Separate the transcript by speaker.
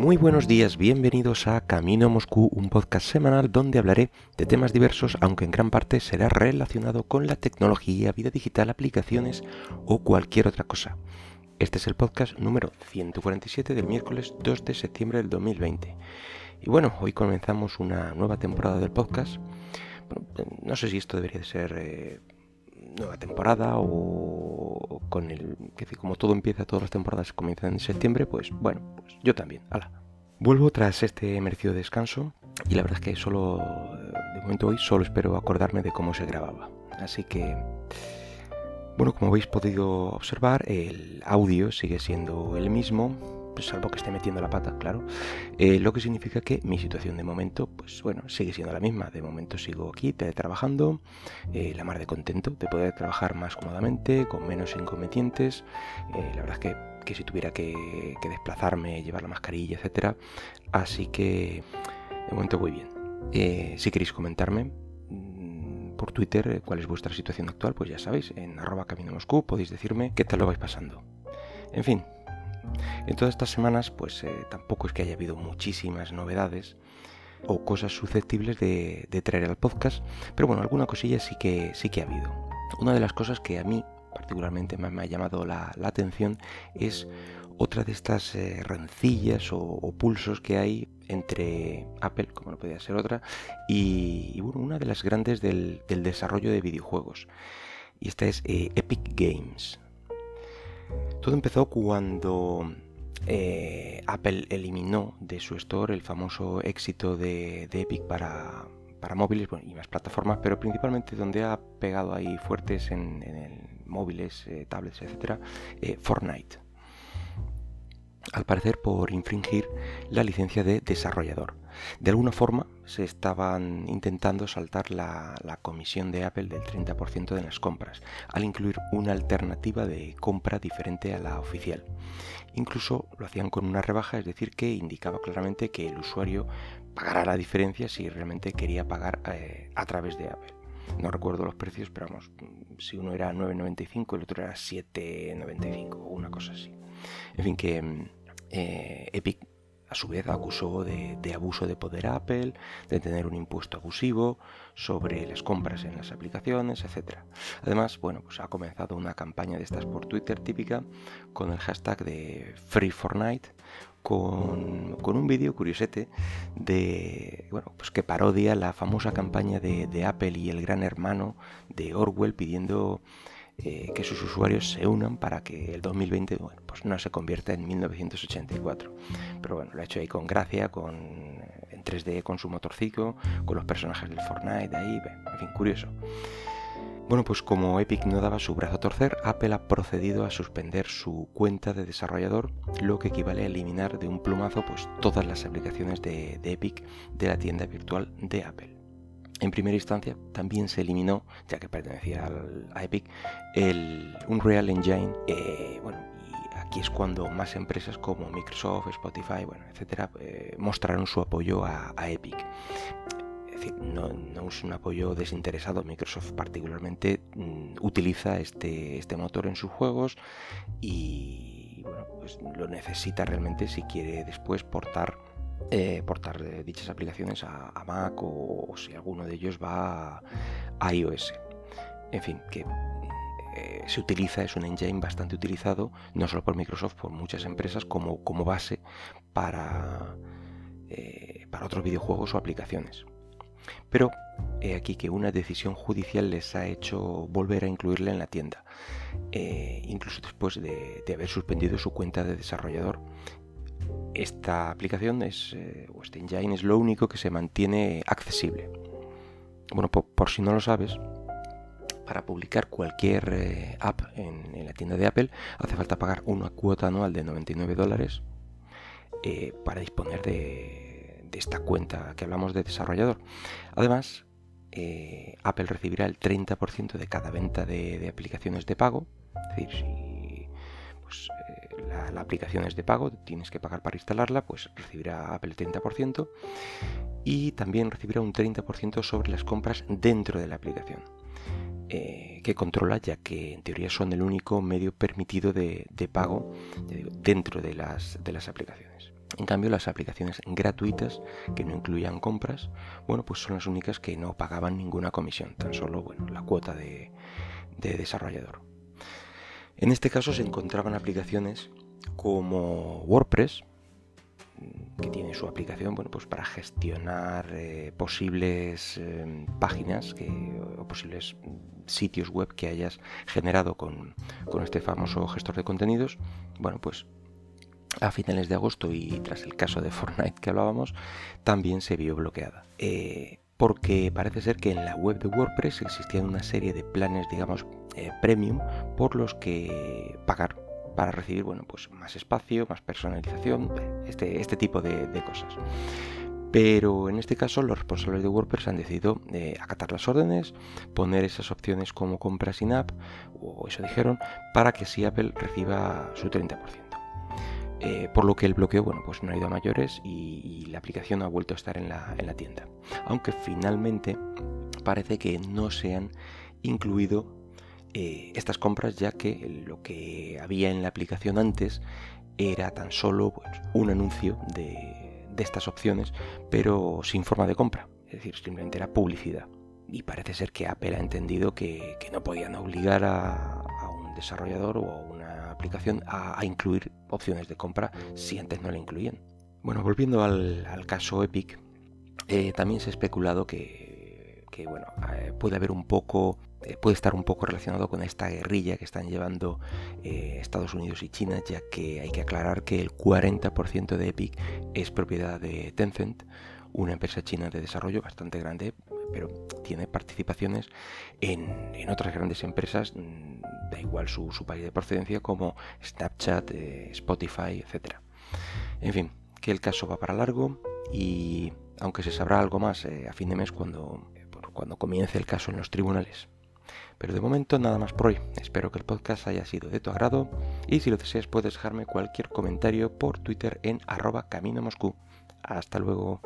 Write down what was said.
Speaker 1: Muy buenos días, bienvenidos a Camino a Moscú, un podcast semanal donde hablaré de temas diversos, aunque en gran parte será relacionado con la tecnología, vida digital, aplicaciones o cualquier otra cosa. Este es el podcast número 147 del miércoles 2 de septiembre del 2020. Y bueno, hoy comenzamos una nueva temporada del podcast. no sé si esto debería de ser eh, nueva temporada o con el que como todo empieza, todas las temporadas comienzan en septiembre, pues bueno, pues yo también. Hala. Vuelvo tras este merecido descanso y la verdad es que solo de momento hoy solo espero acordarme de cómo se grababa. Así que bueno, como habéis podido observar, el audio sigue siendo el mismo, pues, salvo que esté metiendo la pata, claro, eh, lo que significa que mi situación de momento, pues bueno, sigue siendo la misma. De momento sigo aquí teletrabajando, eh, la mar de contento de poder trabajar más cómodamente, con menos inconvenientes. Eh, la verdad es que, si tuviera que, desplazarme, llevar la mascarilla, etcétera. Así que de momento voy bien. si queréis comentarme, mm, por Twitter cuál es vuestra situación actual, pues ya sabéis, en arroba camino Moscú podéis decirme qué tal lo vais pasando. En fin, en todas estas semanas, pues eh, tampoco es que haya habido muchísimas novedades o cosas susceptibles de, traer al podcast, pero bueno, alguna cosilla sí que, sí que ha habido. Una de las cosas que a mí particularmente más me ha llamado la, atención es otra de estas eh, rencillas o, pulsos que hay entre Apple, como no podía ser otra, y, bueno, una de las grandes del, desarrollo de videojuegos. Y esta es eh, Epic Games. Todo empezó cuando eh, Apple eliminó de su store el famoso éxito de, Epic para, móviles y más plataformas, pero principalmente donde ha pegado ahí fuertes en, móviles, eh, tablets, etcétera, eh, Fortnite. Al parecer por infringir la licencia de desarrollador. De alguna forma se estaban intentando saltar la, comisión de Apple del 30% de las compras, al incluir una alternativa de compra diferente a la oficial. Incluso lo hacían con una rebaja, es decir, que indicaba claramente que el usuario pagará la diferencia si realmente quería pagar eh, a través de Apple. No recuerdo los precios, pero vamos, si uno era 9.95 y el otro era 7.95 o una cosa así. En fin, que mm, eh, Epic a su vez acusó de, abuso de poder a Apple, de tener un impuesto abusivo sobre las compras en las aplicaciones, etc. Además, bueno, pues ha comenzado una campaña de estas por Twitter típica con el hashtag de Free con, con, un vídeo curiosete de bueno pues que parodia la famosa campaña de, de Apple y el gran hermano de Orwell pidiendo eh, que sus usuarios se unan para que el 2020 bueno, pues no se convierta en 1984. Pero bueno, lo ha hecho ahí con gracia, con, en 3D con su motorcito, con los personajes del Fortnite ahí, en fin, curioso. Bueno, pues como Epic no daba su brazo a torcer, Apple ha procedido a suspender su cuenta de desarrollador, lo que equivale a eliminar de un plumazo pues, todas las aplicaciones de Epic de la tienda virtual de Apple. En primera instancia también se eliminó, ya que pertenecía a Epic, el Unreal Engine. Eh, bueno, y aquí es cuando más empresas como Microsoft, Spotify, bueno, etcétera, eh, mostraron su apoyo a, Epic. Es decir, no, es un apoyo desinteresado. Microsoft particularmente mm, utiliza este, este motor en sus juegos y bueno, pues lo necesita realmente si quiere después portar eh, portar eh, dichas aplicaciones a, Mac o, si alguno de ellos va a, iOS. En fin, que eh, se utiliza, es un engine bastante utilizado, no solo por Microsoft, por muchas empresas como, como base para, para otros videojuegos o aplicaciones. Pero aquí que una decisión judicial les ha hecho volver a incluirla en la tienda, incluso después de, haber suspendido su cuenta de desarrollador esta aplicación es, eh, o este engine es lo único que se mantiene accesible. Bueno, por, si no lo sabes, para publicar cualquier eh, app en, la tienda de Apple hace falta pagar una cuota anual de 99 dólares eh, para disponer de, esta cuenta que hablamos de desarrollador. Además, Apple recibirá el 30% de cada venta de, aplicaciones de pago. Pues, la, aplicación es de pago, tienes que pagar para instalarla, pues recibirá Apple el 30% y también recibirá un 30% sobre las compras dentro de la aplicación. Eh, que controla ya que en teoría son el único medio permitido de, pago dentro de las, de las aplicaciones. En cambio, las aplicaciones gratuitas que no incluían compras, bueno, pues son las únicas que no pagaban ninguna comisión, tan solo bueno, la cuota de, desarrollador. En este caso se encontraban aplicaciones como WordPress, que tiene su aplicación bueno, pues para gestionar eh, posibles eh, páginas o posibles sitios web que hayas generado con, con, este famoso gestor de contenidos. Bueno, pues a finales de agosto y tras el caso de Fortnite que hablábamos, también se vio bloqueada. Eh, porque parece ser que en la web de WordPress existían una serie de planes, digamos, eh, premium por los que pagar para recibir, bueno, pues más espacio, más personalización, este, este tipo de, cosas. Pero en este caso los responsables de WordPress han decidido eh, acatar las órdenes, poner esas opciones como compra sin app, o eso dijeron, para que si Apple reciba su 30%. Eh, por lo que el bloqueo bueno, pues no ha ido a mayores y, la aplicación ha vuelto a estar en la, tienda. Aunque finalmente parece que no se han incluido eh, estas compras ya que lo que había en la aplicación antes era tan solo pues, un anuncio de, estas opciones pero sin forma de compra. Es decir, simplemente era publicidad. Y parece ser que Apple ha entendido que, no podían obligar a, desarrollador o una aplicación a, incluir opciones de compra si antes no la incluían. Bueno, volviendo al, caso Epic, eh, también se ha especulado que, bueno, eh, puede haber un poco, eh, puede estar un poco relacionado con esta guerrilla que están llevando Estados Unidos y China, ya que hay que aclarar que el 40% de Epic es propiedad de Tencent, una empresa china de desarrollo bastante grande, pero tiene participaciones en, otras grandes empresas, da igual su, país de procedencia, como Snapchat, eh, Spotify, etc. En fin, que el caso va para largo y aunque se sabrá algo más eh, a fin de mes cuando, cuando comience el caso en los tribunales. Pero de momento nada más por hoy. Espero que el podcast haya sido de tu agrado y si lo deseas puedes dejarme cualquier comentario por Twitter en arroba camino Moscú. Hasta luego.